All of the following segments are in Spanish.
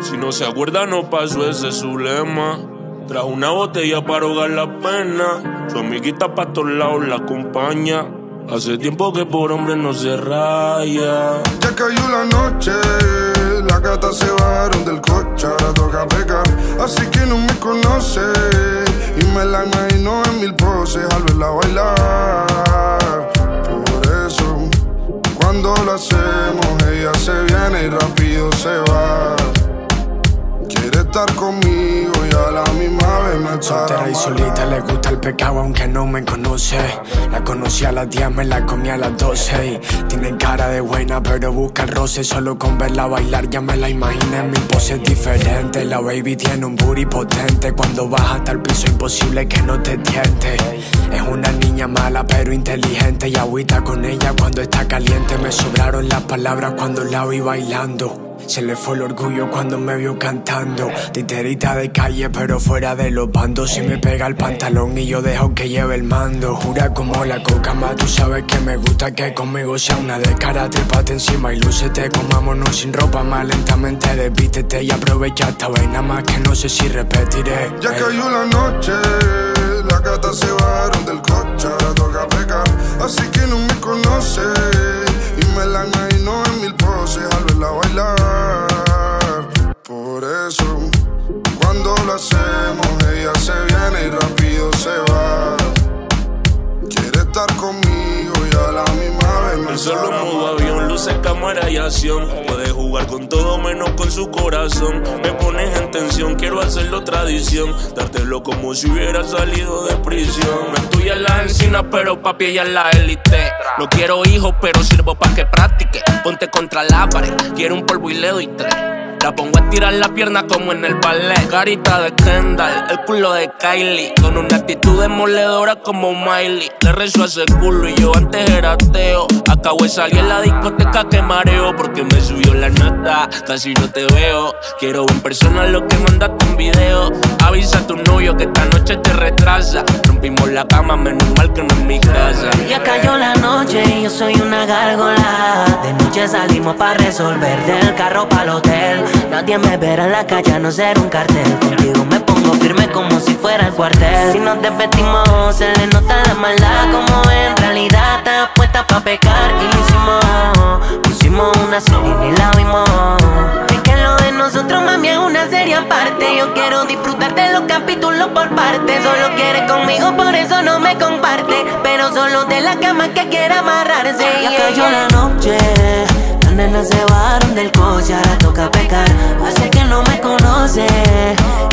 Si no se acuerda, no pasó ese su lema. Trajo una botella para ahogar la pena. Su amiguita pa' todos lados la acompaña. Hace tiempo que por hombre no se raya. Ya cayó la noche, las gatas se bajaron del coche, ahora toca pecar. Así que no me conoce y me la imagino en mil poses al verla bailar. Por eso, cuando lo hacemos, ella se viene y rápido se va. Estar conmigo y a la misma vez me Soltera y solita le gusta el pecado aunque no me conoce. La conocí a las 10, me la comí a las 12. Y tiene cara de buena, pero busca el roce. Solo con verla bailar ya me la imaginé en mil poses diferentes. La baby tiene un booty potente. Cuando baja hasta el piso, imposible que no te tiente. Es una niña mala, pero inteligente. Y agüita con ella cuando está caliente. Me sobraron las palabras cuando la vi bailando. Se le fue el orgullo cuando me vio cantando. Titerita de calle, pero fuera de los bandos. Si me pega el pantalón y yo dejo que lleve el mando. Jura como la coca, más tú sabes que me gusta que conmigo sea una de cara. Trépate encima y lúcete. Comámonos sin ropa, más lentamente desvístete y aprovecha esta vaina más que no sé si repetiré. Ya cayó la noche, las gatas se bajaron del coche, ahora toca pecar. Así que no me hacemos, ella se viene y rápido se va. Quiere estar conmigo y a la misma vez me solo modo avión, luces, cámara y acción. Puedes jugar con todo menos con su corazón. Me pones en tensión, quiero hacerlo tradición. Dártelo como si hubiera salido de prisión. Me tuya en la encina, pero papi ella es la élite. No quiero hijos, pero sirvo para que practique. Ponte contra la pared, quiero un polvo y le doy tres. La pongo a tirar la pierna como en el ballet. Carita de Kendall, el culo de Kylie. Con una actitud demoledora como Miley. Le rezo a ese culo y yo antes era ateo. Acabo de salir en la discoteca que mareo. Porque me subió la nota, casi no te veo. Quiero en persona lo que mandaste en video. Avisa a tu novio que esta noche te retrasa. Rompimos la cama, menos mal que no en mi casa. Ya cayó la yo soy una gárgola. De noche salimos para resolver del carro para el hotel. Nadie me verá en la calle a no ser un cartel. Contigo me pongo firme como si fuera el cuartel. Si nos desvestimos, se le nota la maldad. Como en realidad está puesta pa' pecar. Y lo quiero disfrutar de los capítulos por parte. Solo quiere conmigo, por eso no me comparte. Pero solo de la cama que quiere amarrarse. Ya cayó la noche. Las nenas se bajaron del coche, ahora toca pecar. Hace que no me conoce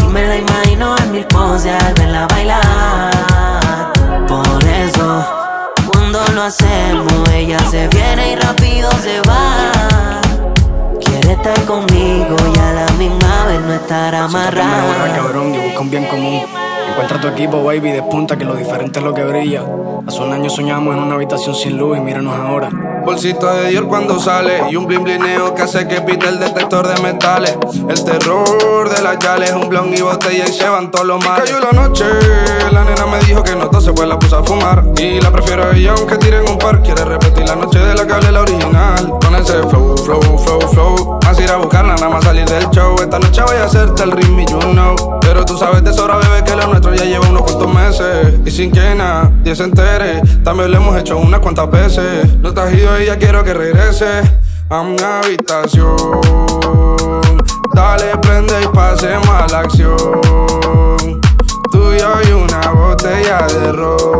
y me la imagino en mil poses al verla bailar. Vez no estar Mejora, amarrada. cabrón, y busca un bien común. Encuentra tu equipo, baby, despunta que lo diferente es lo que brilla. Hace un año soñamos en una habitación sin luz y míranos ahora. Bolsito de Dior cuando sale y un blin blineo que hace que pite el detector de metales. El terror de las yales, un blon y botella y se van todos los males. Cayó la noche, la nena me dijo que no tose, pues la puse a fumar. Y la prefiero a ella aunque tiren un par. Quiere repetir la noche de la que hablé la original. Con ese flow, flow, flow, flow. Ir a buscarla, nada más salir del show. Esta noche voy a hacerte el ritmo y you. Pero tú sabes de sobra, bebé, que lo nuestro ya lleva unos cuantos meses. Y sin que nadie se entere, también lo hemos hecho unas cuantas veces. No estás ido y ya quiero que regrese a mi habitación. Dale, prende y pasemos a la acción. Tú y yo y una botella de ron.